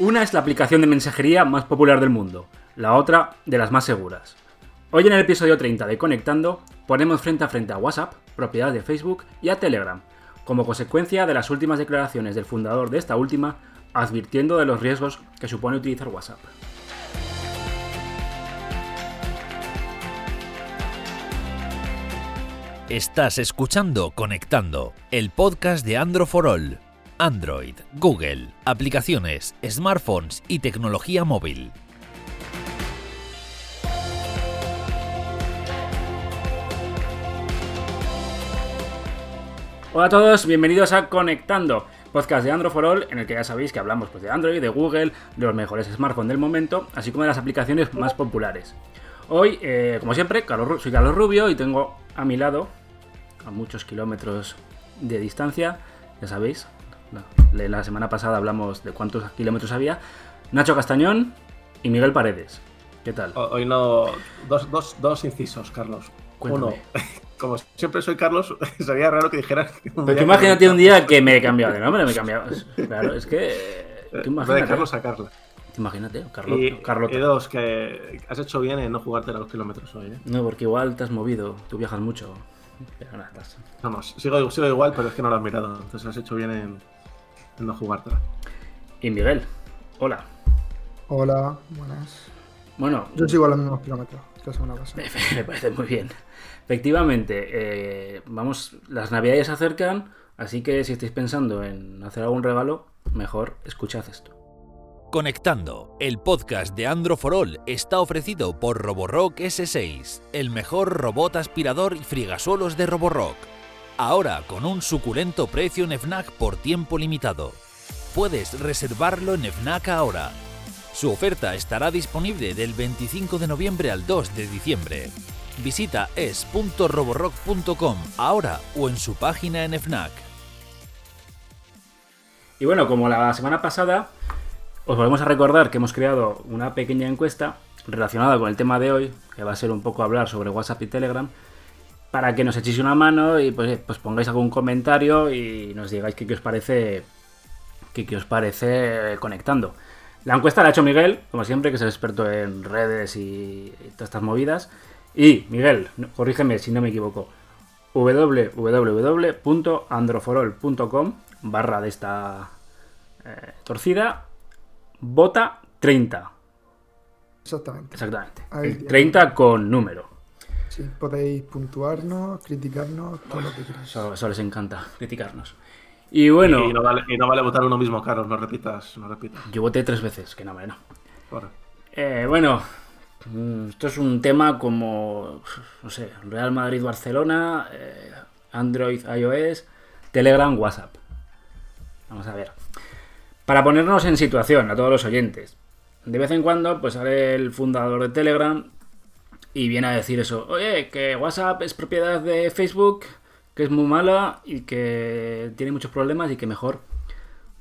Una es la aplicación de mensajería más popular del mundo, la otra de las más seguras. Hoy en el episodio 30 de Conectando ponemos frente a frente a WhatsApp, propiedad de Facebook, y a Telegram, como consecuencia de las últimas declaraciones del fundador de esta última, advirtiendo de los riesgos que supone utilizar WhatsApp. Estás escuchando Conectando, el podcast de Android for All. Android, Google, aplicaciones, smartphones y tecnología móvil. Hola a todos, bienvenidos a Conectando, podcast de Android for All, en el que ya sabéis que hablamos pues, de Android, de Google, de los mejores smartphones del momento, así como de las aplicaciones más populares. Hoy, eh, como siempre, soy Carlos Rubio y tengo a mi lado, a muchos kilómetros de distancia, ya sabéis, la, semana pasada hablamos de cuántos kilómetros había, Nacho Castañón y Miguel Paredes. ¿Qué tal? Hoy no. Dos, dos, dos incisos, Carlos. Cuéntame. Uno, como siempre soy Carlos, sería raro que dijeras. Pero imagínate Carlos- un día que me he cambiado de nombre, me he cambiado. Claro, es que. Tú de Carlos a Carla. imagínate, Carlota. Y, Carlota. y dos, que has hecho bien en no jugarte a los kilómetros hoy. ¿eh? No, porque igual te has movido, tú viajas mucho. Pero nada, estás- Vamos, sigo, sigo igual, pero es que no lo has mirado. Entonces has hecho bien en, en no jugártela. Y Miguel, hola. Hola, buenas. Bueno, Yo sigo a los mismos kilómetros que la semana pasada. me parece muy bien. Efectivamente, eh, vamos, las navidades se acercan, así que si estáis pensando en hacer algún regalo, mejor escuchad esto. Conectando, el podcast de Android for All está ofrecido por Roborock S6, el mejor robot aspirador y frigasuelos de Roborock. Ahora con un suculento precio en FNAC por tiempo limitado. Puedes reservarlo en FNAC ahora. Su oferta estará disponible del 25 de noviembre al 2 de diciembre. Visita es.roborock.com ahora o en su página en FNAC. Y bueno, como la semana pasada, os volvemos a recordar que hemos creado una pequeña encuesta relacionada con el tema de hoy, que va a ser un poco hablar sobre WhatsApp y Telegram, para que nos echéis una mano y pues, pues pongáis algún comentario y nos digáis qué, qué os parece qué, qué os parece conectando. La encuesta la ha hecho Miguel, como siempre, que es el experto en redes y, y todas estas movidas. Y, Miguel, no- corrígeme si no me equivoco, www.androforol.com barra de esta eh, torcida, vota 30. Exactamente. Exactamente. Ahí El tiene. 30 con número. Sí, podéis puntuarnos, criticarnos, todo lo que queráis. Eso, eso les encanta, criticarnos. Y bueno, Y, no vale, y no vale votar uno mismo, Carlos. No repitas, no repitas. yo voté tres veces, que no, hombre, no. Eh, bueno, mm, esto es un tema como, no sé, Real Madrid-Barcelona, eh, Android, iOS, Telegram, WhatsApp. Vamos a ver. Para ponernos en situación a todos los oyentes, de vez en cuando pues sale el fundador de Telegram y viene a decir eso, oye, que WhatsApp es propiedad de Facebook, que es muy mala y que tiene muchos problemas y que mejor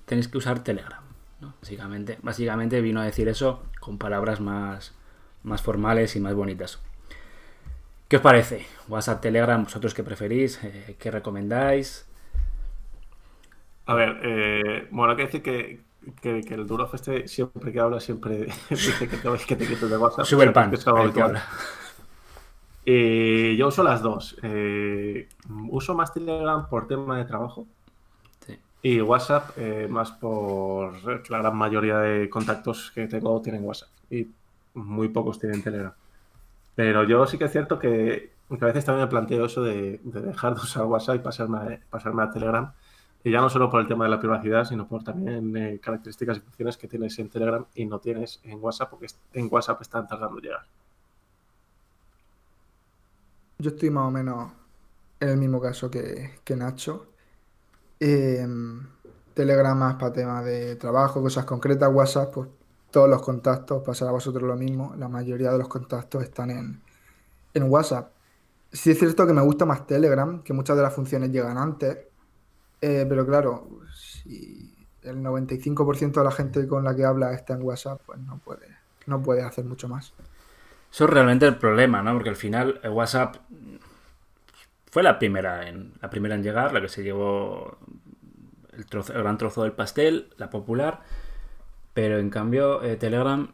tenéis que usar Telegram. ¿no? Básicamente, básicamente vino a decir eso con palabras más, más formales y más bonitas. ¿Qué os parece? WhatsApp, Telegram, vosotros qué preferís, Eh, qué recomendáis. A ver, eh, bueno, hay que decir que, que, que el Durov este siempre que habla siempre dice que te, que te quites de WhatsApp. Sube el pan. que es algo el que habitual. habla. Eh, yo uso las dos. Eh, uso más Telegram por tema de trabajo Sí. y WhatsApp eh, más por la gran mayoría de contactos que tengo tienen WhatsApp y muy pocos tienen Telegram. Pero yo sí que es cierto que, que a veces también me planteo eso de, de dejar de usar WhatsApp y pasarme a, pasarme a Telegram. Y ya no solo por el tema de la privacidad, sino por también eh, características y funciones que tienes en Telegram y no tienes en WhatsApp, porque en WhatsApp están tardando en llegar. Yo estoy más o menos en el mismo caso que, que Nacho. Eh, Telegram más para temas de trabajo, cosas concretas. WhatsApp, pues todos los contactos, pasará a vosotros lo mismo. La mayoría de los contactos están en, en WhatsApp. Sí es cierto que me gusta más Telegram, que muchas de las funciones llegan antes. Eh, pero claro, si el 95% de la gente con la que habla está en WhatsApp, pues no puede, no puede hacer mucho más. Eso es realmente el problema, ¿no? Porque al final eh, WhatsApp fue la primera en la primera en llegar, la que se llevó el, gran trozo del pastel, la popular. Pero en cambio, eh, Telegram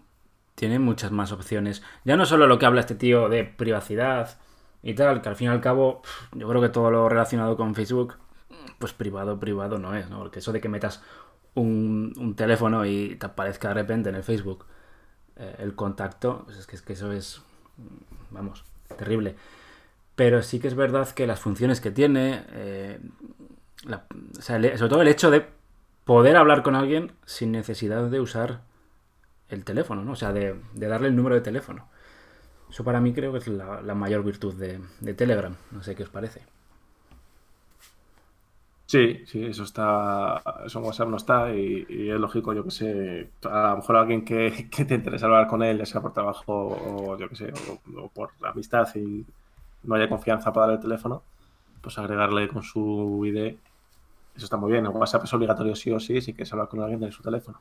tiene muchas más opciones. Ya no solo lo que habla este tío de privacidad y tal, que al fin y al cabo, yo creo que todo lo relacionado con Facebook, pues privado, privado no es, ¿no? Porque eso de que metas un teléfono y te aparezca de repente en el Facebook eh, el contacto, pues es que, es que eso es, vamos, terrible. Pero sí que es verdad que las funciones que tiene, eh, el- sobre todo el hecho de poder hablar con alguien sin necesidad de usar el teléfono, ¿no? O sea, de, darle el número de teléfono. Eso para mí creo que es la, mayor virtud de Telegram. No sé qué os parece. Sí, sí, eso está, eso en WhatsApp no está y, es lógico, yo que sé, a lo mejor alguien que, que te interesa hablar con él, ya sea por trabajo o yo que sé, o, o por amistad y no haya confianza para darle el teléfono, pues agregarle con su ID, eso está muy bien. En WhatsApp es obligatorio sí o sí, si quieres hablar con alguien de su teléfono.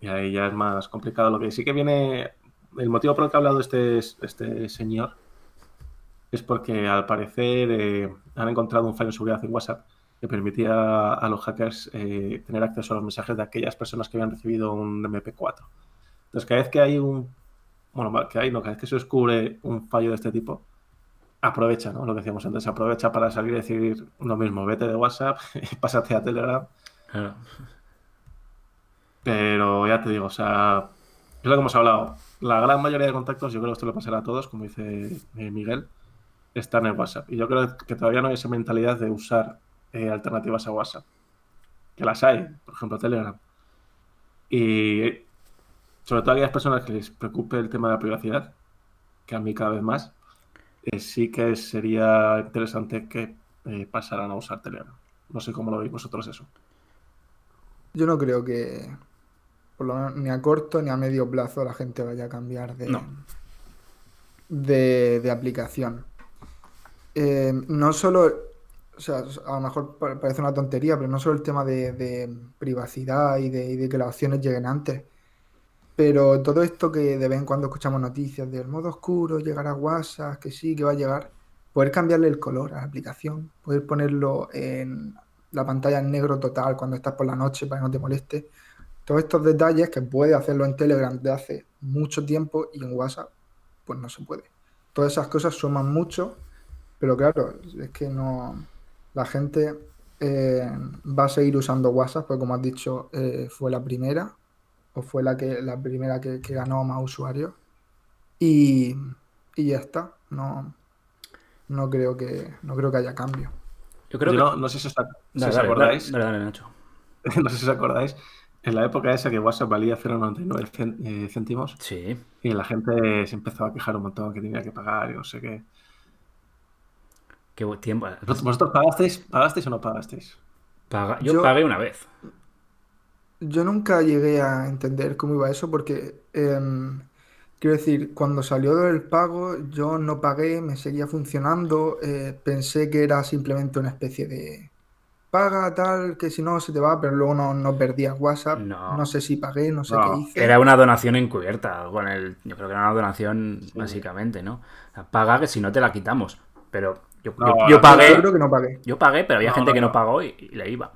Y ahí ya es más complicado. Lo que sí que viene, el motivo por el que ha hablado este, este señor es porque al parecer eh, han encontrado un fallo de seguridad en WhatsApp que permitía a los hackers eh, tener acceso a los mensajes de aquellas personas que habían recibido un MP4. Entonces, cada vez que hay un. Bueno, que hay, no, cada vez que se descubre un fallo de este tipo, aprovecha, ¿no? Lo que decíamos antes, aprovecha para salir y decir lo mismo, vete de WhatsApp, pásate a Telegram. Claro. Pero ya te digo, o sea, es lo que hemos hablado. La gran mayoría de contactos, yo creo que esto le pasará a todos, como dice eh, Miguel, están en WhatsApp. Y yo creo que todavía no hay esa mentalidad de usar eh, alternativas a WhatsApp. Que las hay, por ejemplo, Telegram. Y sobre todo a aquellas personas que les preocupe el tema de la privacidad, que a mí cada vez más, eh, sí que sería interesante que eh, pasaran a usar Telegram. No sé cómo lo veis vosotros eso. Yo no creo que, por lo menos, ni a corto ni a medio plazo la gente vaya a cambiar de, No. de, de aplicación. Eh, no solo, o sea, a lo mejor pa- parece una tontería, pero no solo el tema de, privacidad y de, que las opciones lleguen antes, pero todo esto que de vez en cuando escuchamos noticias del modo oscuro, llegar a WhatsApp, que sí, que va a llegar, poder cambiarle el color a la aplicación, poder ponerlo en la pantalla en negro total cuando estás por la noche para que no te moleste. Todos estos detalles que puede hacerlo en Telegram de hace mucho tiempo y en WhatsApp, pues no se puede. Todas esas cosas suman mucho, pero claro, es que no. La gente eh, va a seguir usando WhatsApp, porque como has dicho, eh, fue la primera, o fue la que la primera que, que ganó más usuarios. Y, y ya está. No, no creo que no creo que haya cambio. Yo creo Yo que. no, no sé si os, si Dale, os dale, acordáis. dale, dale, Nacho. no sé si os acordáis, en la época esa que WhatsApp valía 0,99 cen- eh, céntimos Sí. y la gente se empezó a quejar un montón que tenía que pagar y no sé qué. Qué buen tiempo. ¿Vosotros pagasteis, pagasteis o no pagasteis? Paga- Yo, Yo- pagué una vez. Yo nunca llegué a entender cómo iba eso porque, em, quiero decir, cuando salió del pago yo no pagué, me seguía funcionando, eh, pensé que era simplemente una especie de paga tal, que si no se te va, pero luego no, no perdías WhatsApp, No. no sé si pagué, no sé No, qué hice. Era una donación encubierta. Con el, yo creo que era una donación, básicamente, ¿no? O sea, paga que si no te la quitamos. Pero yo, No, yo- yo yo Yo pagué. creo que no pagué. Yo pagué, pero había No, gente no, que no no. pagó y, y le iba.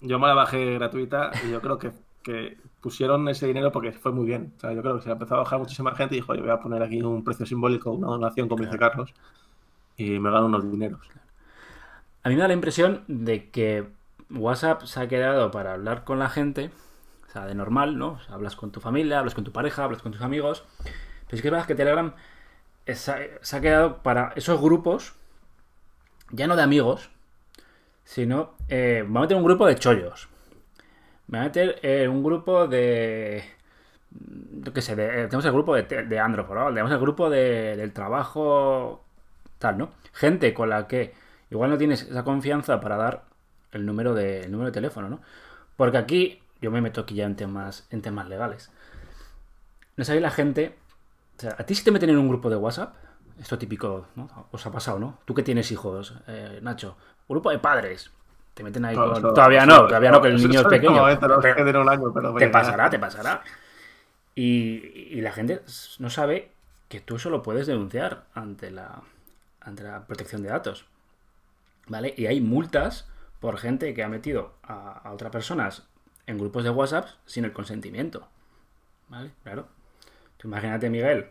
Yo me la bajé gratuita y yo creo que, que pusieron ese dinero porque fue muy bien. O sea, yo creo que se empezó a bajar muchísima gente y dijo, yo voy a poner aquí un precio simbólico, una donación, como dice Carlos, y me gano unos dineros. A mí me da la impresión de que WhatsApp se ha quedado para hablar con la gente, o sea, de normal, ¿no? O sea, hablas con tu familia, hablas con tu pareja, hablas con tus amigos. Pero es que es verdad que Telegram se ha- se ha quedado para esos grupos, ya no de amigos, sino, eh, va a meter un grupo de chollos. Me va a meter eh, un grupo de. Yo qué sé, de- eh, tenemos el grupo de, de Android, ¿no? tenemos el grupo de- del trabajo, tal, ¿no? Gente con la que igual no tienes esa confianza para dar el número de, el número de teléfono, ¿no? Porque aquí, yo me meto aquí ya en temas, en temas legales. No sabéis la gente. O sea, a ti si te meten en un grupo de WhatsApp, esto típico, ¿no? Os ha pasado, ¿no? Tú que tienes hijos, eh, Nacho, grupo de padres. Te meten ahí con- Todavía no, todavía no, que el niño es pequeño. No, eh, tenemos Pero- que tener un año, pero te pasará, te pasará. Y, y la gente no sabe que tú eso lo puedes denunciar ante la, ante la protección de datos. ¿Vale? Y hay multas por gente que ha metido a, a otras personas en grupos de WhatsApp sin el consentimiento. ¿Vale? Claro. Tú imagínate, Miguel,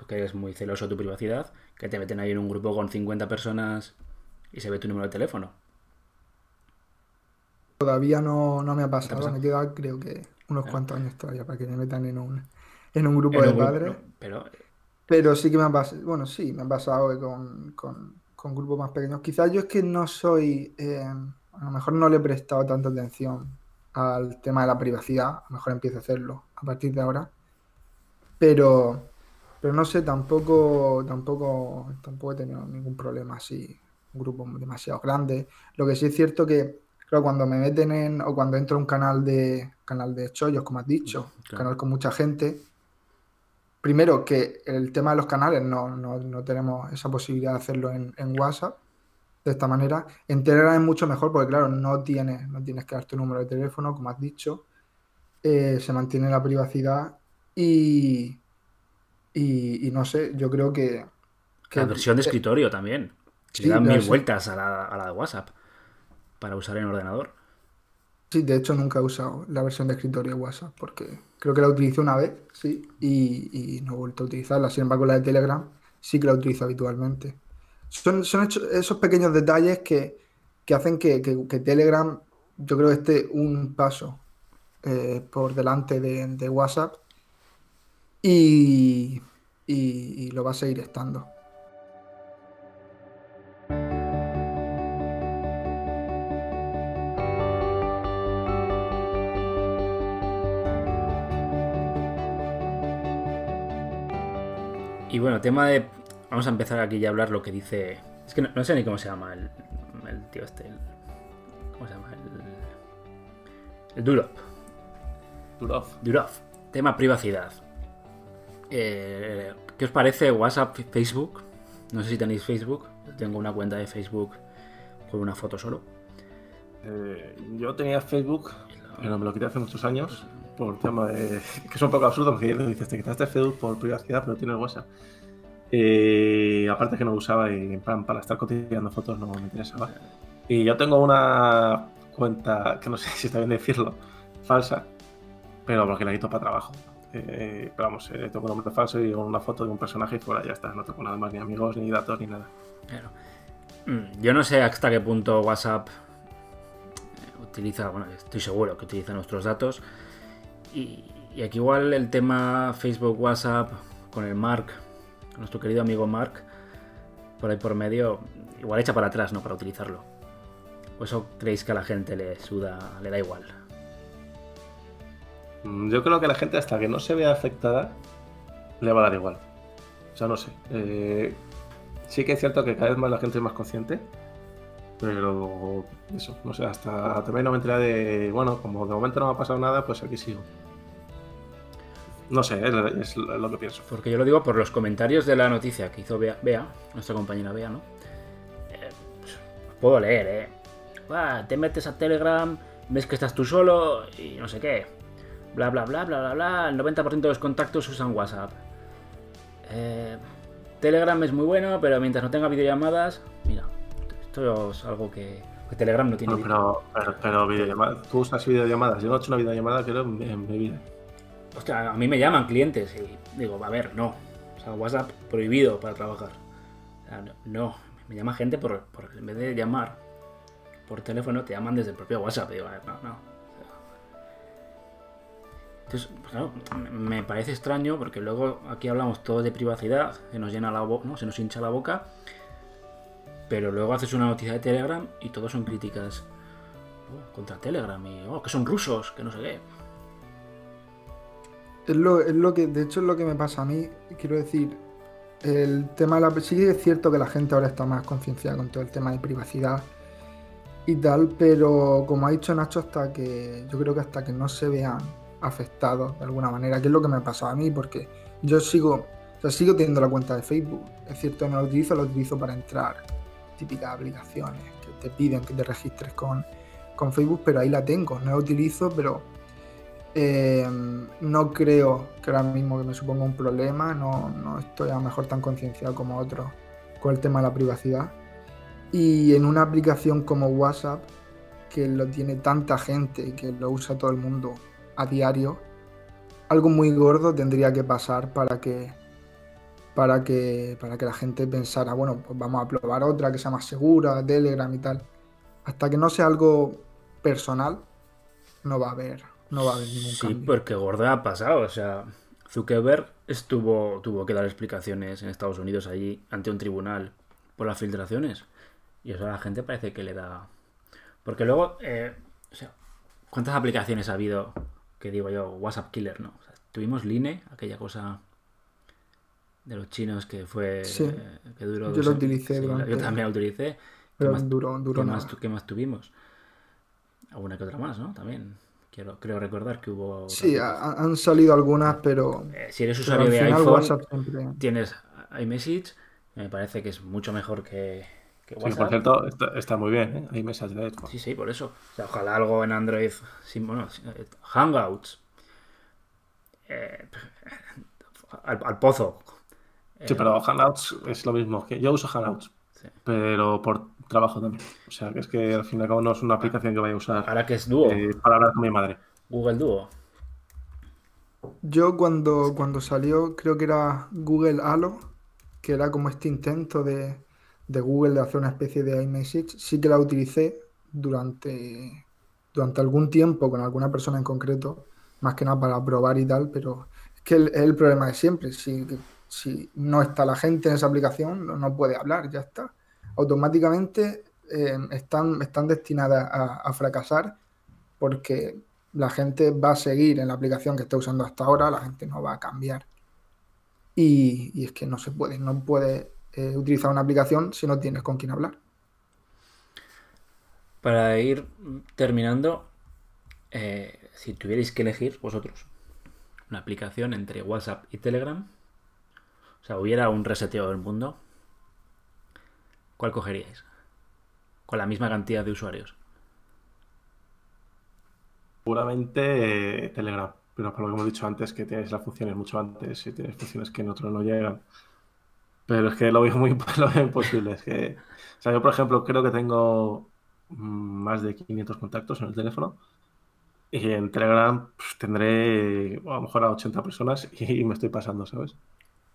tú que eres muy celoso de tu privacidad, que te meten ahí en un grupo con 50 personas y se ve tu número de teléfono. Todavía no, no me ha pasado, me queda creo que unos Claro. cuantos años todavía para que me metan en un, en un grupo En de un grupo, padres. no, pero Pero sí que me ha pasado, bueno, sí, me ha pasado con, con- con grupos más pequeños. Quizás yo es que no soy, eh, a lo mejor no le he prestado tanta atención al tema de la privacidad, a lo mejor empiezo a hacerlo a partir de ahora. Pero, pero no sé, tampoco, tampoco, tampoco he tenido ningún problema así, un grupo demasiado grande. Lo que sí es cierto que, claro, cuando me meten en, o cuando entro a un canal de, canal de chollos, como has dicho, Claro. canal con mucha gente, primero que el tema de los canales no, no, no tenemos esa posibilidad de hacerlo en, en WhatsApp de esta manera. En Telegram es mucho mejor porque, claro, no tienes, no tienes que dar tu número de teléfono, como has dicho. Eh, se mantiene la privacidad y, y, y no sé, yo creo que... que- la versión de eh, escritorio también. sí, Le dan mil vueltas a la, a la de WhatsApp para usar en ordenador. Sí, de hecho nunca he usado la versión de escritorio de WhatsApp porque creo que la utilicé una vez, sí, y, y no he vuelto a utilizarla. Sin embargo, la de Telegram sí que la utilizo habitualmente. Son, son esos pequeños detalles que, que hacen que, que- que Telegram, yo creo que esté un paso eh, por delante de, de WhatsApp y, y- y lo va a seguir estando. Y bueno, tema de. Vamos a empezar aquí ya a hablar lo que dice. Es que no, no sé ni cómo se llama el, el tío este. el- ¿Cómo se llama? El. El Durov. Durov. Durov. Tema privacidad. Eh, ¿Qué os parece WhatsApp, Facebook? No sé si tenéis Facebook. Tengo una cuenta de Facebook con una foto solo. Eh, yo tenía Facebook, pero me lo quité hace muchos años por tema de. que es un poco absurdo porque dices, te quitaste Facebook por privacidad, pero tienes WhatsApp. Eh, aparte que no lo usaba y en plan para estar cotilleando fotos no me interesaba. Y yo tengo una cuenta, que no sé si está bien decirlo, falsa, pero porque la quito para trabajo. Eh, pero vamos, eh, tengo un nombre falso y una foto de un personaje y fuera, ya está. No tengo nada más, ni amigos, ni datos, ni nada. Claro. Mm, Yo no sé hasta qué punto WhatsApp eh, utiliza, bueno, estoy seguro que utiliza nuestros datos. Y, aquí igual el tema Facebook, WhatsApp, con el Mark, nuestro querido amigo Mark, por ahí por medio, igual echa para atrás, ¿no? Para utilizarlo. ¿O eso creéis que a la gente le suda, le da igual? Mm, Yo creo que la gente, hasta que no se vea afectada, le va a dar igual. O sea, no sé. Eh, sí que es cierto que cada vez más la gente es más consciente. Pero eso, no sé, hasta también no me enteré de. Bueno, como de momento no me ha pasado nada, pues aquí sigo. No sé, es, lo que pienso. Porque yo lo digo por los comentarios de la noticia que hizo Bea, nuestra compañera Bea, ¿no? Eh, pues, puedo leer, ¿eh? Te metes a Telegram, ves que estás tú solo y no sé qué. Bla, bla, bla, bla, bla, bla. El 90% de los contactos usan WhatsApp. Eh, Telegram es muy bueno, pero mientras no tenga videollamadas... Mira, esto es algo que, que Telegram no tiene. No, pero, pero, pero videollamadas. Tú usas videollamadas. Yo no he hecho una videollamada, creo, en, en mi vida. Hostia, a mí me llaman clientes y digo, a ver, no. O sea, WhatsApp prohibido para trabajar. O sea, no, no. me llama gente por, por- en vez de llamar por teléfono, te llaman desde el propio WhatsApp. Digo, a ver, no, no. Entonces, pues claro, me- parece extraño porque luego aquí hablamos todo de privacidad, se nos llena la boca. Se nos hincha la boca. Pero luego haces una noticia de Telegram y todo son críticas oh, contra Telegram y oh, que son rusos, que no sé qué. Es lo, que, de hecho, es lo que me pasa a mí. Quiero decir, el tema de la. Sí es cierto que la gente ahora está más concienciada con todo el tema de privacidad y tal, pero como ha dicho Nacho, hasta que. Yo creo que hasta que no se vean afectados de alguna manera, que es lo que me ha pasado a mí, porque yo sigo. O sea, sigo teniendo la cuenta de Facebook. Es cierto, no la utilizo, la utilizo para entrar. Típicas aplicaciones que te piden que te registres con, con Facebook, pero ahí la tengo. No la utilizo, pero eh, no creo que ahora mismo que me suponga un problema, no, no estoy a lo mejor tan concienciado como otros con el tema de la privacidad. Y en una aplicación como WhatsApp, que lo tiene tanta gente y que lo usa todo el mundo a diario, algo muy gordo tendría que pasar para que para que para que la gente pensara, bueno, pues vamos a probar otra que sea más segura, Telegram y tal. Hasta que no sea algo personal, no va a haber, no va a haber ningún Sí, cambio. porque gordo ha pasado. O sea, Zuckerberg estuvo, tuvo que dar explicaciones en Estados Unidos allí ante un tribunal por las filtraciones. Y eso a la gente parece que le da. Porque luego, eh, o sea, ¿cuántas aplicaciones ha habido? Que digo yo, WhatsApp Killer, ¿no? O sea, tuvimos Line, aquella cosa de los chinos que fue. Sí. eh, que duró Yo lo utilicé sí, durante- Yo también lo utilicé. ¿Qué más- duró, duró ¿Qué nada. más, tu- qué más tuvimos? Alguna que otra más, ¿no? También. Quiero, creo recordar que hubo. Sí, ha- han salido algunas, pero, eh, si eres usuario de iPhone, siempre... tienes iMessage, me parece que es mucho mejor que, que Sí, por cierto, está, está muy bien, ¿eh? Hay mesas de. Sí, sí, por eso. O sea, ojalá algo en Android. sin- bueno, eh, Hangouts. Eh, al, al pozo. Sí, Eh, pero Hangouts es lo mismo. que Yo uso Hangouts, Sí. pero por trabajo también. O sea, que es que al fin y al cabo no es una aplicación que vaya a usar Ahora que es Duo, eh, para hablar con mi madre. Google Duo. Yo cuando, cuando salió, creo que era Google Halo, que era como este intento de, de Google de hacer una especie de iMessage, sí que la utilicé durante, durante algún tiempo con alguna persona en concreto, más que nada para probar y tal, pero es que el, el problema de siempre, si, si no está la gente en esa aplicación, no, no puede hablar, ya está. Automáticamente eh, están, están destinadas a, a fracasar porque la gente va a seguir en la aplicación que está usando hasta ahora, la gente no va a cambiar. Y, y es que no se puede, no puedes eh, utilizar una aplicación si no tienes con quién hablar. Para ir terminando, eh, si tuvierais que elegir vosotros una aplicación entre WhatsApp y Telegram, o sea, hubiera un reseteo del mundo, ¿cuál cogeríais? Con la misma cantidad de usuarios. Seguramente eh, Telegram, pero por lo que hemos dicho antes, que tienes las funciones mucho antes y tienes funciones que en otros no llegan. Pero es que lo veo muy lo veo imposible. Es que, o sea, yo, por ejemplo, creo que tengo más de 500 contactos en el teléfono. Y en Telegram pues, tendré a lo mejor a 80 personas y me estoy pasando, ¿sabes?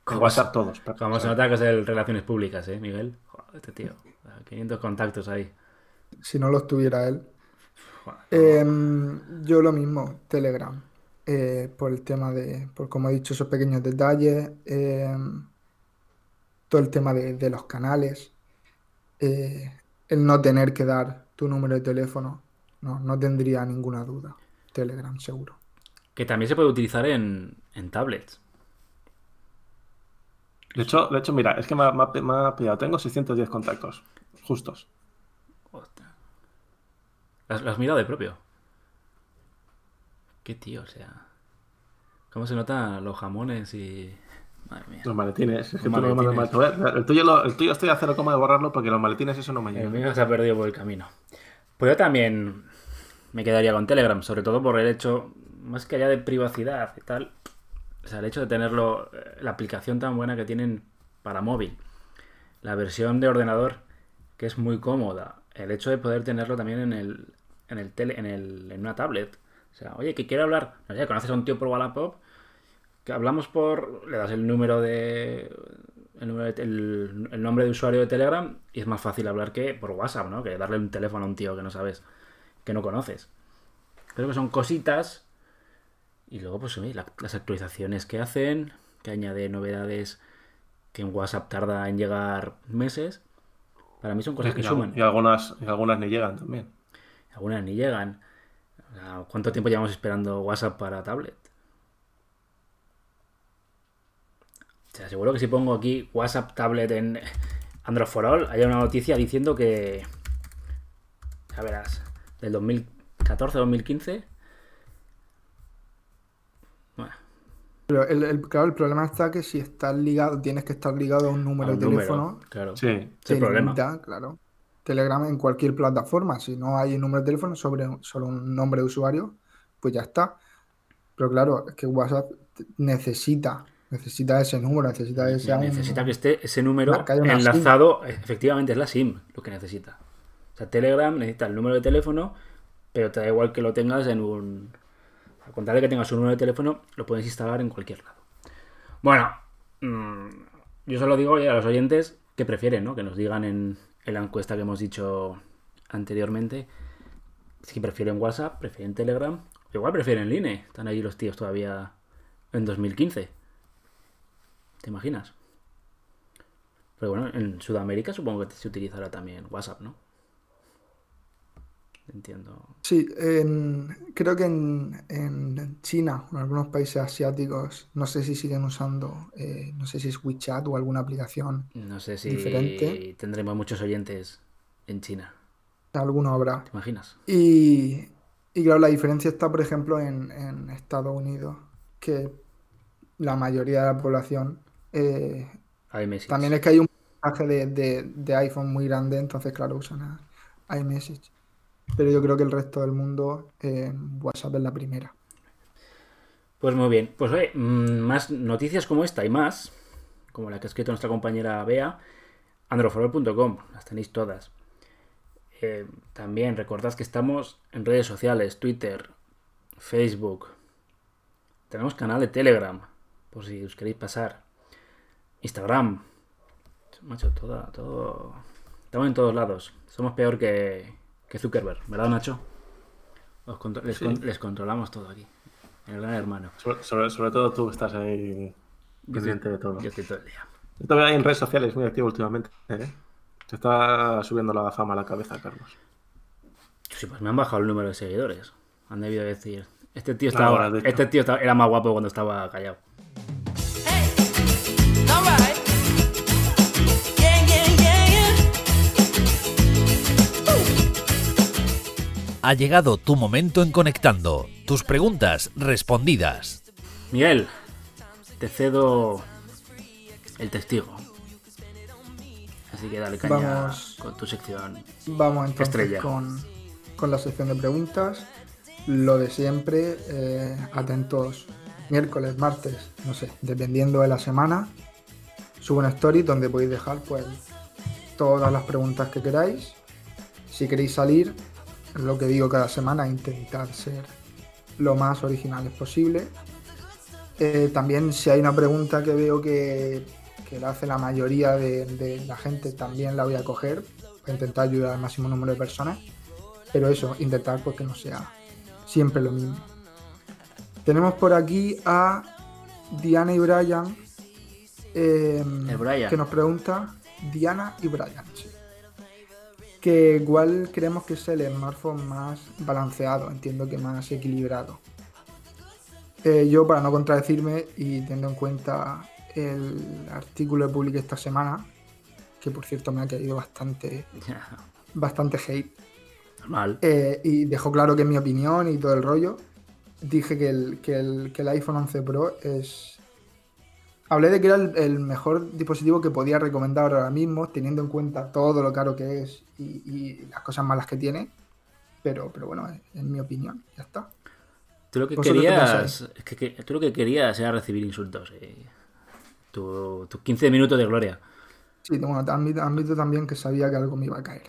En Como WhatsApp todos. Como se nota que es de relaciones públicas, ¿eh, Miguel? Joder, este tío. 500 contactos ahí. Si no los tuviera él. Eh, yo lo mismo, Telegram. eh, por el tema de, por como he dicho, esos pequeños detalles. eh, todo el tema de, de los canales. eh, el no tener que dar tu número de teléfono. No, no tendría ninguna duda. Telegram, seguro. Que también se puede utilizar en, en tablets. De hecho, de hecho, mira, es que me ha, me ha- me ha pillado. Tengo 610 contactos, justos. Ostras. ¿Lo has, lo has mirado de propio? Qué tío, o sea. ¿Cómo se notan los jamones y. Madre mía. Los maletines, es que tú no me. El tuyo, lo- el tuyo estoy a cero coma de borrarlo porque los maletines eso no me El llega. mío se ha perdido por el camino. Pues yo también me quedaría con Telegram, sobre todo por el hecho, más que allá de privacidad y tal, o sea, el hecho de tenerlo, eh, la aplicación tan buena que tienen para móvil, la versión de ordenador, que es muy cómoda, el hecho de poder tenerlo también en el, en el tele, en el, en una tablet. O sea, oye, que quiero hablar, no sé, conoces a un tío por Wallapop, que hablamos por, le das el número de, el, número de- el- el nombre de usuario de Telegram y es más fácil hablar que por WhatsApp, ¿no? Que darle un teléfono a un tío que no sabes, que no conoces. Creo que son cositas. Y luego, pues, la- las actualizaciones que hacen, que añade novedades que en WhatsApp tarda en llegar meses. Para mí son cosas que Y, suman. y algunas, y algunas ni llegan también. Algunas ni llegan. ¿Cuánto tiempo llevamos esperando WhatsApp para tablet? O sea, seguro que si pongo aquí WhatsApp tablet en Android for All, hay una noticia diciendo que. Ya verás, del 2014-2015. Bueno, Pero el, el- claro, el problema está que si estás ligado, tienes que estar ligado a un a número un de número, teléfono, claro. Sí. Es el te problema. limita, claro. Telegram en cualquier plataforma, si no hay un número de teléfono sobre un- solo un nombre de usuario, pues ya está. Pero claro, es que WhatsApp necesita, necesita ese número, necesita ese Necesita que esté ese número enlazado. Efectivamente, es la SIM lo que necesita. O sea, Telegram necesita el número de teléfono, pero te da igual que lo tengas en un... Al contrario que tengas un número de teléfono, lo puedes instalar en cualquier lado. Bueno, mm, yo solo digo a los oyentes que prefieren, ¿no? Que nos digan en, en la encuesta que hemos dicho anteriormente si prefieren WhatsApp, prefieren Telegram, igual prefieren Line. Están ahí los tíos todavía en 2015. ¿Te imaginas? Pero bueno, en Sudamérica supongo que se utilizará también WhatsApp, ¿no? Entiendo. Sí, en- creo que en, en China o en algunos países asiáticos, no sé si siguen usando, eh, no sé si es WeChat o alguna aplicación, No sé si Diferente. tendremos muchos oyentes en China. alguno habrá. ¿Te imaginas? Y, y claro, la diferencia está, por ejemplo, en, en Estados Unidos, que la mayoría de la población, eh, también es que hay un porcentaje de, de- de iPhone muy grande, entonces claro, usan iMessage. Pero yo creo que el resto del mundo, eh, WhatsApp es la primera. Pues muy bien. Pues oye, mm, más noticias como esta y más, como la que ha escrito nuestra compañera Bea, androforol.com, las tenéis todas. Eh, también recordad que estamos en redes sociales, Twitter, Facebook. Tenemos canal de Telegram, por si os queréis pasar. Instagram. Macho, todo, todo. Estamos en todos lados. Somos peor que, que Zuckerberg, ¿verdad, Nacho? Os contro- les, Sí. con- les controlamos todo aquí. El gran hermano. Sobre, sobre- sobre todo tú que estás ahí pendiente de todo. Yo estoy todo el día. Yo veo ahí en redes sociales muy activo últimamente. ¿eh? Te está subiendo la fama a la cabeza, Carlos. Sí, pues me han bajado el número de seguidores. Han debido decir. Este tío estaba. este tío estaba- era más guapo cuando estaba callado. Ha llegado tu momento en Conectando. Tus preguntas respondidas. Miguel, te cedo el testigo. Así que dale caña Vamos. con tu sección. Vamos entonces Estrella. con, con la sección de preguntas. Lo de siempre, eh, atentos miércoles, martes, no sé, dependiendo de la semana. Subo una story donde podéis dejar pues todas las preguntas que queráis. Si queréis salir, es lo que digo cada semana, intentad ser lo más originales posible. Eh, también si hay una pregunta que veo que, que la hace la mayoría de, de la gente, también la voy a coger. Voy a intentar ayudar al máximo número de personas. Pero eso, intentar pues, que no sea siempre lo mismo. Tenemos por aquí a Diana y Brian. eh, El Brian. Que nos pregunta Diana y Brian. sí. Que igual creemos que es el smartphone más balanceado, entiendo que más equilibrado. Eh, yo, para no contradecirme y teniendo en cuenta el artículo que publiqué esta semana, que por cierto me ha caído bastante, bastante hate, Normal. eh, y dejó claro que es mi opinión y todo el rollo, dije que el, que el, que el iPhone 11 Pro es... Hablé de que era el, el mejor dispositivo que podía recomendar ahora mismo, teniendo en cuenta todo lo caro que es y, y las cosas malas que tiene, pero, pero bueno, es, es mi opinión, ya está. Tú lo que ¿Vosotros qué querías. Es que, que- tú lo que querías era recibir insultos. eh. Tu- Tus 15 minutos de gloria. Sí, bueno, admito, admito también que sabía que algo me iba a caer.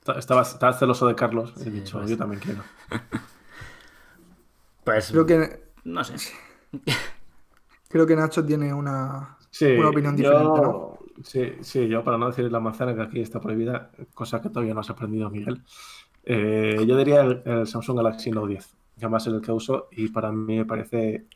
Esta- Estabas, estabas celoso de Carlos he dicho, pues. yo también quiero. Pues. Creo que, No sé. creo que Nacho tiene una, Sí, una opinión yo- diferente, ¿no? Sí, sí, yo para no decir la manzana que aquí está prohibida, cosa que todavía no has aprendido, Miguel, eh, yo diría el, el Samsung Galaxy Note 10, que además es el que uso y para mí me parece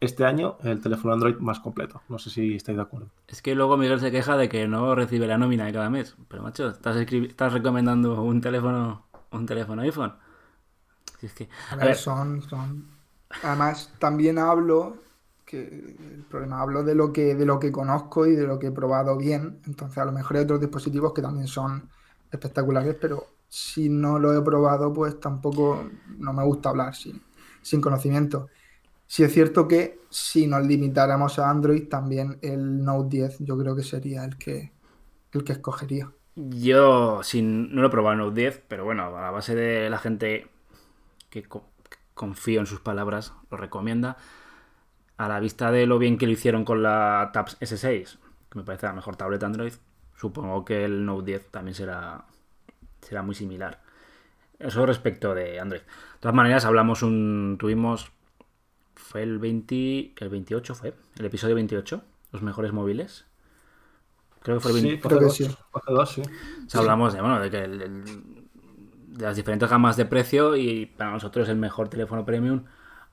este año el teléfono Android más completo. No sé si estáis de acuerdo. Es que luego Miguel se queja de que no recibe la nómina de cada mes. Pero macho, estás, estás recomendando un teléfono un teléfono iPhone. Si es que, A a ver, ver, son, son. Además, también hablo que el problema hablo de lo que de lo que conozco y de lo que he probado bien. Entonces, a lo mejor hay otros dispositivos que también son espectaculares, pero si no lo he probado, pues tampoco no me gusta hablar sin, sin conocimiento. Sí es cierto que si nos limitáramos a Android, también el Note 10 yo creo que sería el que el que escogería. yo sin, no lo he probado en Note 10, pero bueno, a la base de la gente que, co- que confío en sus palabras, lo recomienda. A la vista de lo bien que lo hicieron con la Tabs S6, que me parece la mejor tableta Android, supongo que el Note 10 también será será muy similar. Eso respecto de Android. De todas maneras, hablamos un. Tuvimos. Fue el 20. El 28 fue. El episodio 28. Los mejores móviles. Creo que fue el 20. Sí, creo que sí. O sea, hablamos de, bueno, de que el- el- de las diferentes gamas de precio y para nosotros el mejor teléfono premium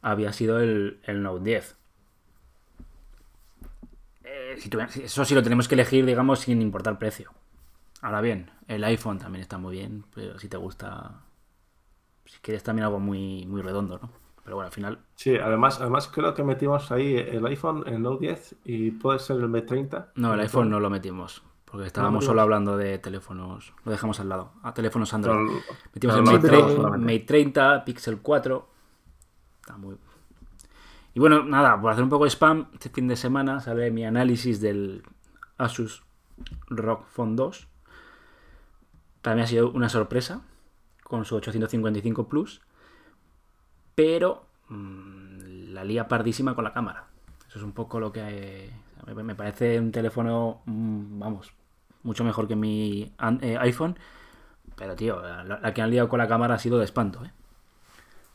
había sido el, el Note 10. Si tuviera- eso sí lo tenemos que elegir, digamos, sin importar precio. Ahora bien, el iPhone también está muy bien, pero si te gusta, si quieres también algo muy, muy redondo, ¿no? Pero bueno, al final, Sí, además, además creo que metimos ahí el iPhone, el Note 10 y puede ser el M30. no, el iPhone no lo metimos, porque estábamos solo hablando de teléfonos, lo dejamos al lado, a teléfonos Android. Pero- Metimos el Mate, 30. Mate 30, Pixel 4. Está muy. Y bueno, nada, por hacer un poco de spam, este fin de semana sale mi análisis del Asus ROG Phone 2. También ha sido una sorpresa con su 855 Plus, pero mm, la lía pardísima con la cámara. Eso es un poco lo que eh, me- parece un teléfono, mm, vamos, mucho mejor que mi eh, iPhone. Pero, tío, la, la que han liado con la cámara ha sido de espanto, ¿eh?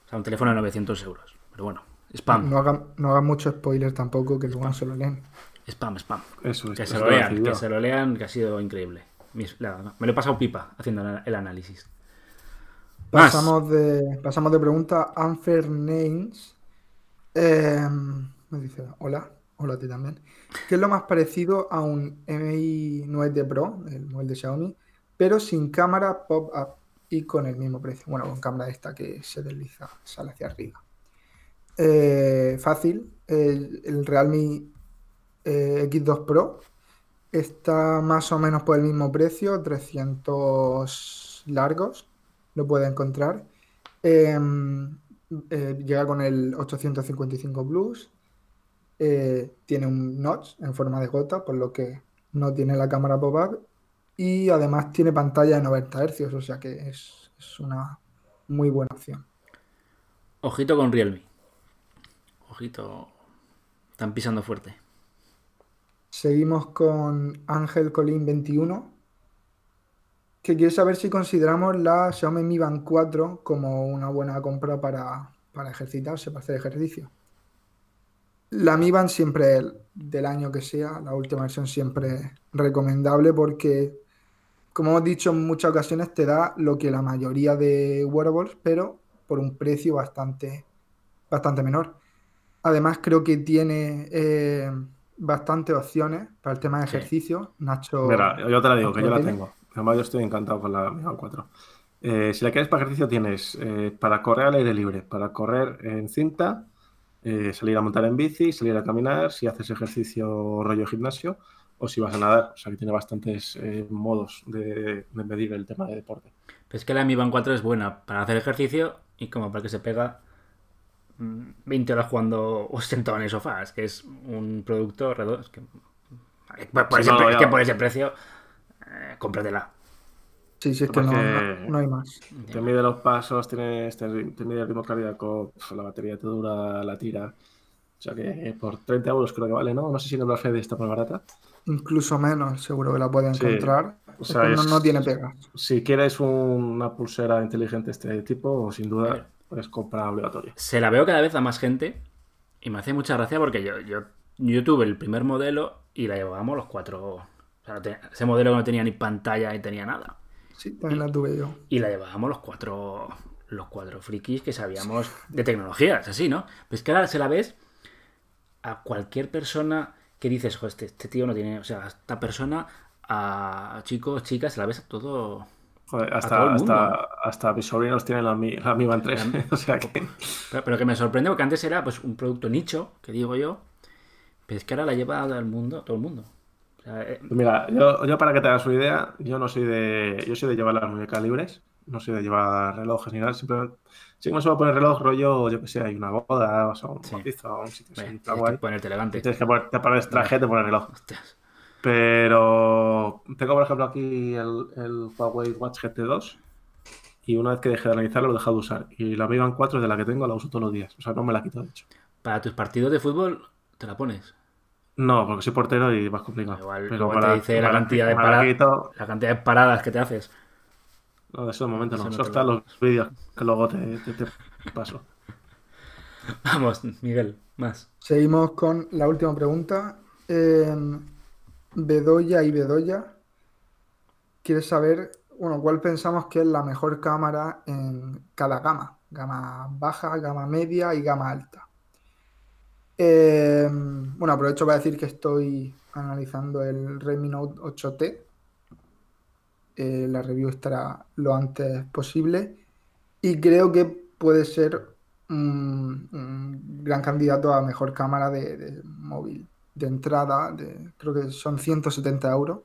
O sea, un teléfono de 900 euros. Pero bueno, spam, No hagan, no hagan mucho spoiler tampoco, que luego no se lo leen. spam, spam. Eso es. Que se lo lean, que se lo lean, que ha sido increíble. Me lo he pasado pipa haciendo el- análisis. Más. Pasamos de, pasamos de pregunta. Unfair Names eh, me dice: Hola, hola a ti también. ¿Qué es lo más parecido a un MI 9T Pro, el modelo de Xiaomi, pero sin cámara pop-up y con el mismo precio? Bueno, con cámara esta que se desliza, sale hacia arriba. Eh, fácil. El, Realme eh, X2 Pro está más o menos por el mismo precio, 300 largos lo puede encontrar. Eh, eh, llega con el 855 Plus. tiene un notch en forma de gota, por lo que no tiene la cámara pop-up. Y además tiene pantalla de 90 Hz, o sea que es, es una muy buena opción. Ojito con Realme. Están pisando fuerte. Seguimos con Ángel Colín 21, que quiere saber si consideramos la Xiaomi Mi Band 4 como una buena compra para, para ejercitarse, para hacer ejercicio. La Mi Band siempre, del año que sea, la última versión siempre recomendable porque, como hemos dicho en muchas ocasiones, te da lo que la mayoría de wearables, pero por un precio bastante, bastante menor. Además, creo que tiene eh, bastantes opciones para el tema de Sí. ejercicio. Nacho. Mira, yo te la digo, que yo la ¿Tiene? tengo. Además, yo estoy encantado con la Mi Band 4. Eh, si la quieres para ejercicio, tienes eh, para correr al aire libre, para correr en cinta, eh, salir a montar en bici, salir a caminar, si haces ejercicio rollo gimnasio o si vas a nadar. O sea que tiene bastantes eh, modos de, de medir el tema de deporte. Pero es que la Mi Band 4 es buena para hacer ejercicio y como para que se pega 20 horas jugando o sentado en el sofá. Es que es un producto redondo. Es que, por, por Sí, ese, no, pre- es ya. que por ese precio, eh, cómpratela. Sí, sí, es que no, Porque- no- no hay más. Te mide los pasos, tienes, te, te mide el ritmo cardíaco, la batería te dura, la tira. O sea que por 30 euros creo que vale, ¿no? No sé si en el Black Friday está más barata. Incluso menos, seguro que la puede Sí, encontrar. o sea, no, tiene pegas. Si quieres una pulsera inteligente de este tipo, sin duda, puedes comprar obligatoria. Se la veo cada vez a más gente y me hace mucha gracia porque yo, yo, yo tuve el primer modelo y la llevábamos los cuatro. O sea, ese modelo que no tenía ni pantalla ni tenía nada. Sí, también la tuve yo. Y la llevábamos los cuatro. Los cuatro frikis que sabíamos de tecnología, es así, ¿no? Pues que ahora se la ves a cualquier persona que dices, "Jo, este, este tío no tiene. O sea, esta persona, a chicos, chicas, se la ves a todo. Joder, hasta, hasta, hasta mis sobrinos tienen la, la Mi Band 3. o sea que. Pero, pero que me sorprende porque antes era pues un producto nicho, que digo yo. Pero es que ahora la lleva todo el mundo, todo el mundo. O sea, eh, Mira, yo, yo para que te hagas una idea, yo no soy de. Yo soy de llevar las muñecas libres. No soy de llevar relojes ni nada. Simplemente. Sí que me suelo poner reloj rollo, yo que sé, hay una boda, o un Sí. bautizo, o un sitio así, tienes que ponerte elegante. Tienes que poner, te pones traje, te pones reloj. Hostias. Pero tengo, por ejemplo, aquí el, el Huawei Watch GT2 y una vez que dejé de analizarlo lo he dejado de usar. Y la Mi Band 4 de la que tengo la uso todos los días. O sea, no me la quito, de hecho. Para tus partidos de fútbol, te la pones. No, porque soy portero y más complicado. Igual, Pero igual te dice la cantidad de la paradas. quito- La cantidad de paradas que te haces. No, de eso de momento no. Eso no te están lo- los vídeos que luego te, te- te paso. Vamos, Miguel, más. Seguimos con la última pregunta. Eh, Bedoya y Bedoya. ¿Quieres saber, bueno, cuál pensamos que es la mejor cámara en cada gama? Gama baja, gama media y gama alta. Eh, bueno, aprovecho para decir que estoy analizando el Redmi Note 8T. Eh, la review estará lo antes posible. Y creo que puede ser un, gran candidato a mejor cámara de, móvil de entrada. Creo que son 170 euros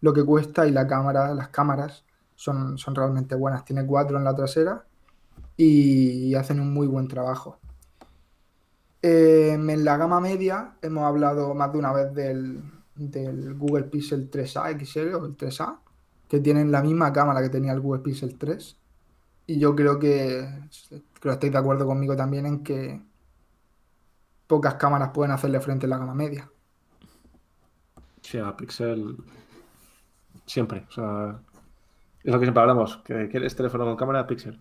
lo que cuesta y la cámara, las cámaras son, son realmente buenas. Tiene cuatro en la trasera y hacen un muy buen trabajo. Eh, en la gama media hemos hablado más de una vez del, Google Pixel 3A XL o el 3A, que tienen la misma cámara que tenía el Google Pixel 3. Y yo creo que, creo estáis de acuerdo conmigo también en que pocas cámaras pueden hacerle frente en la gama media. Sí, a Pixel siempre. O sea, es lo que siempre hablamos. Que quieres teléfono con cámara, Pixel.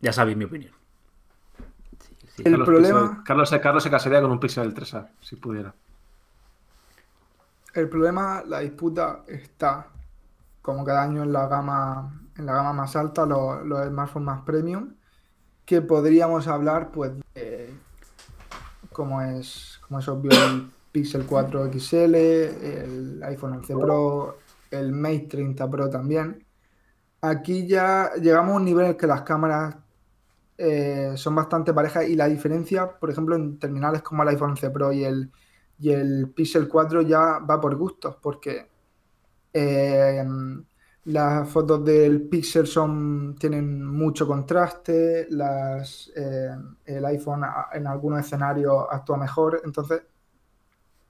Ya sabéis mi opinión. Sí, sí. El Carlos, problema- Pixel- Carlos, se- Carlos se casaría con un Pixel 3A, si pudiera. El problema, la disputa está, como cada año en la gama, en la gama más alta, los, los smartphones más premium, que podríamos hablar, pues, de, como es, como es obvio, el Pixel 4 XL, el iPhone 11 Pro, el Mate 30 Pro también. Aquí ya llegamos a un nivel en el que las cámaras eh, son bastante parejas y la diferencia, por ejemplo, en terminales como el iPhone 11 Pro y el, y el Pixel 4 ya va por gustos, porque eh, las fotos del Pixel son, tienen mucho contraste, eh, el iPhone en algunos escenarios actúa mejor, entonces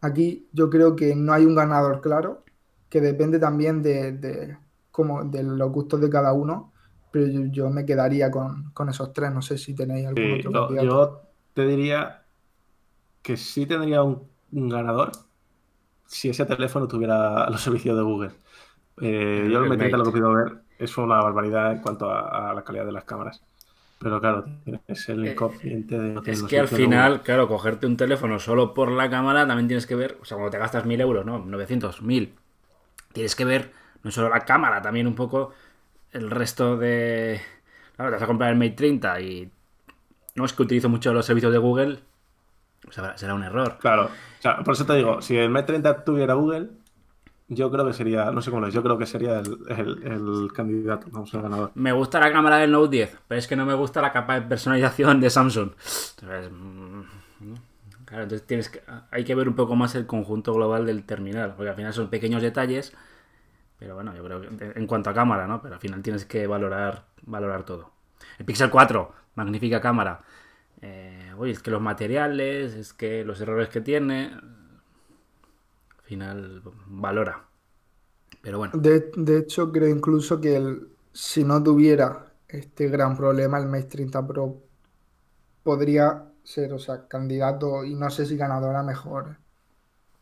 aquí yo creo que no hay un ganador claro, que depende también de, de, cómo- de los gustos de cada uno, pero yo, yo me quedaría con, con esos tres, no sé si tenéis algún Sí, otro yo, candidato. yo te diría que sí tendría un, un ganador si ese teléfono tuviera los servicios de Google. Eh, yo el El M30 lo que Mate. pido ver es una barbaridad en cuanto a, a la calidad de las cámaras. Pero claro, tienes el inconveniente de no Eh, Es que al final, claro, cogerte un teléfono solo por la cámara también tienes que ver, o sea, cuando te gastas 1000 euros, ¿no? 900, 1000, tienes que ver no solo la cámara, también un poco el resto de... Claro, te vas a comprar el Mate 30 y no es que utilizo mucho los servicios de Google, o sea, será un error. Claro, o sea, por eso te digo, si el M30 tuviera Google, yo creo que sería, no sé cómo lo es, yo creo que sería el, el- candidato, vamos, el ganador. Me gusta la cámara del Note 10, pero es que no me gusta la capa de personalización de Samsung. Entonces, mm, claro, entonces tienes que, hay que ver un poco más el conjunto global del terminal, porque al final son pequeños detalles, pero bueno, yo creo que en cuanto a cámara, ¿no? Pero al final tienes que valorar, valorar todo. El Pixel 4, magnífica cámara. Eh, oye, es que los materiales, es que los errores que tiene, final valora. Pero bueno. De, de hecho, creo incluso que el- si no tuviera este gran problema, el Mate 30 Pro podría ser, o sea, candidato y no sé si ganador a mejor,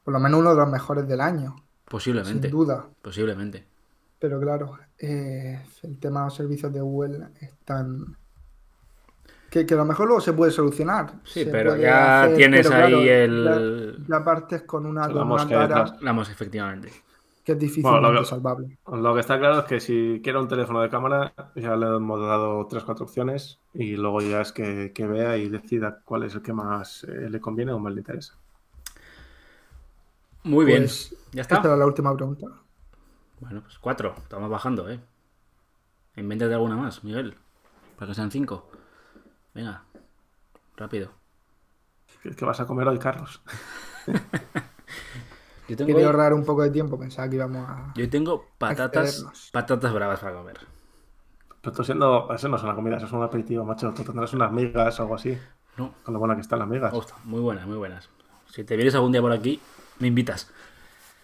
por lo menos uno de los mejores del año, Posiblemente. sin duda. Posiblemente. Pero claro, eh, el tema de los servicios de Google es tan... Que, que a lo mejor luego se puede solucionar. Sí, pero ya hacer, tienes pero claro, ahí el- Ya, ya partes con una, la mosca. Vamos, efectivamente. que es difícilmente Bueno, lo que- salvable. Lo que está claro es que si quiere un teléfono de cámara, ya le hemos dado tres cuatro opciones y luego ya es que, que vea y decida cuál es el que más eh, le conviene o más le interesa. Muy bien. Pues, ¿Ya Esta está? era la última pregunta. Bueno, pues cuatro. Estamos bajando, ¿eh? Invéntate alguna más, Miguel. Para que sean cinco. Venga. Rápido. ¿Qué, vas a comer hoy, Carlos? Yo tengo, Quería hoy- ahorrar un poco de tiempo, pensaba que íbamos a... yo tengo patatas, patatas bravas para comer. Pero esto siendo, eso no es una comida, eso es un aperitivo, macho. Tú tendrás unas migas o algo así. No. Con lo buena que están las migas. Ostras, muy buenas, muy buenas. Si te vienes algún día por aquí, me invitas.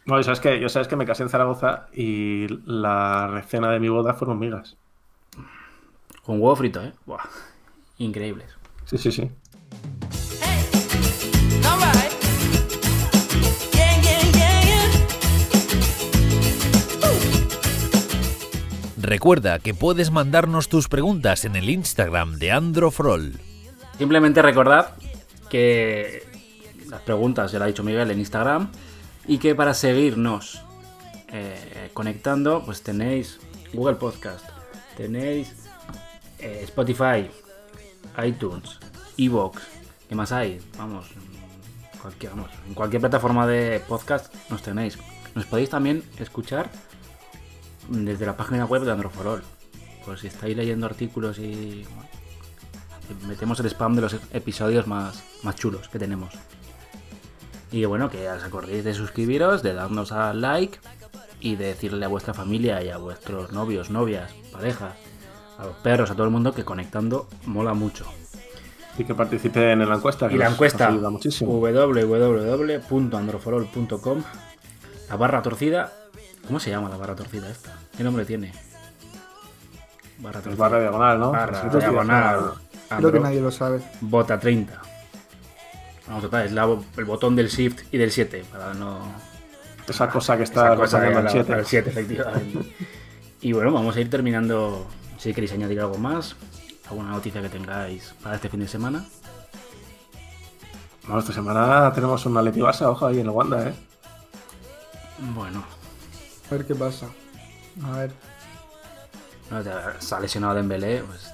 No, y sabes que yo sabes que me casé en Zaragoza y la recena de mi boda fueron migas. Con huevo frito, ¿eh? Buah. Increíbles. Sí, sí, sí. Recuerda que puedes mandarnos tus preguntas en el Instagram de Androfrol. Simplemente recordad que las preguntas ya lo ha dicho Miguel en Instagram y que para seguirnos eh, conectando pues tenéis Google Podcast, tenéis eh, Spotify, iTunes, Evox, ¿qué más hay? Vamos, cualquier, vamos, en cualquier plataforma de podcast nos tenéis. Nos podéis también escuchar desde la página web de Androforol. Pues si estáis leyendo artículos y bueno, metemos el spam de los episodios más, más chulos que tenemos. Y bueno, que os acordéis de suscribiros, de darnos al like y de decirle a vuestra familia y a vuestros novios, novias, parejas, a los perros, a todo el mundo que conectando mola mucho. Y que participen en la encuesta. que Y la nos- encuesta nos ayuda muchísimo. www.androforol.com La barra torcida. ¿Cómo se llama la barra torcida esta? ¿Qué nombre tiene? Barra Es torcida. barra diagonal, ¿no? Barra diagonal. Creo que nadie lo sabe. Bota 30. Vamos, total, es la el botón del Shift y del 7 para no. Esa cosa que está esa cosa al la- 7. al 7, efectivamente. y bueno, vamos a ir terminando. Si queréis añadir algo más, alguna noticia que tengáis para este fin de semana. Bueno, esta semana tenemos una Leti Barça, ojo ahí en el Wanda, ¿eh? Bueno, A ver qué pasa. A ver. no, te- se ha lesionado Dembélé, pues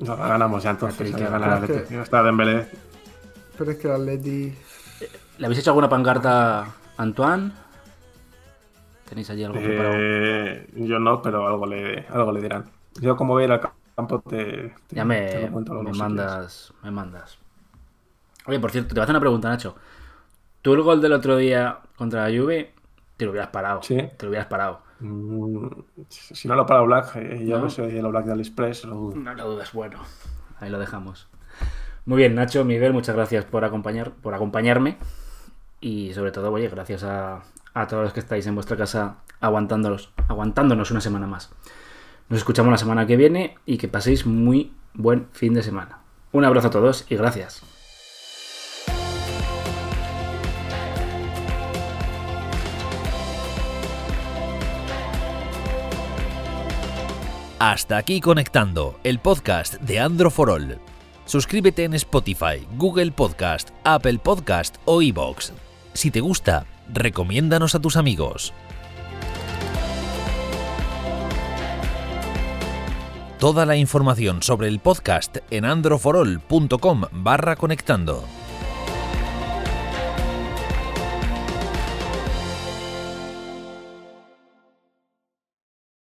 No, la ganamos ya entonces. Que pero ganar es que- está Dembélé. Pero es que el Atleti. ¿Le habéis hecho alguna pancarta a Antoine? ¿Tenéis allí algo preparado? Eh, yo no, pero algo le, algo le dirán. Yo como voy a ir al campo te, te- Ya me, te lo me mandas, me mandas. Oye, por cierto, te voy a hacer una pregunta, Nacho. Tú el gol del otro día contra la Juve te lo hubieras parado. Sí. Te lo hubieras parado. Mm, si no lo para Black, eh, yo ¿No? que soy el Black de AliExpress, lo dudo. No lo dudes, bueno. Ahí lo dejamos. Muy bien, Nacho, Miguel, muchas gracias por acompañar, por acompañarme. Y sobre todo, oye, gracias a, a todos los que estáis en vuestra casa aguantándolos, aguantándonos una semana más. Nos escuchamos la semana que viene y que paséis muy buen fin de semana. Un abrazo a todos y gracias. Hasta aquí conectando el podcast de Andro. Suscríbete en Spotify, Google Podcast, Apple Podcast o iBox. Si te gusta, recomiéndanos a tus amigos. Toda la información sobre el podcast en androforol.com barra conectando.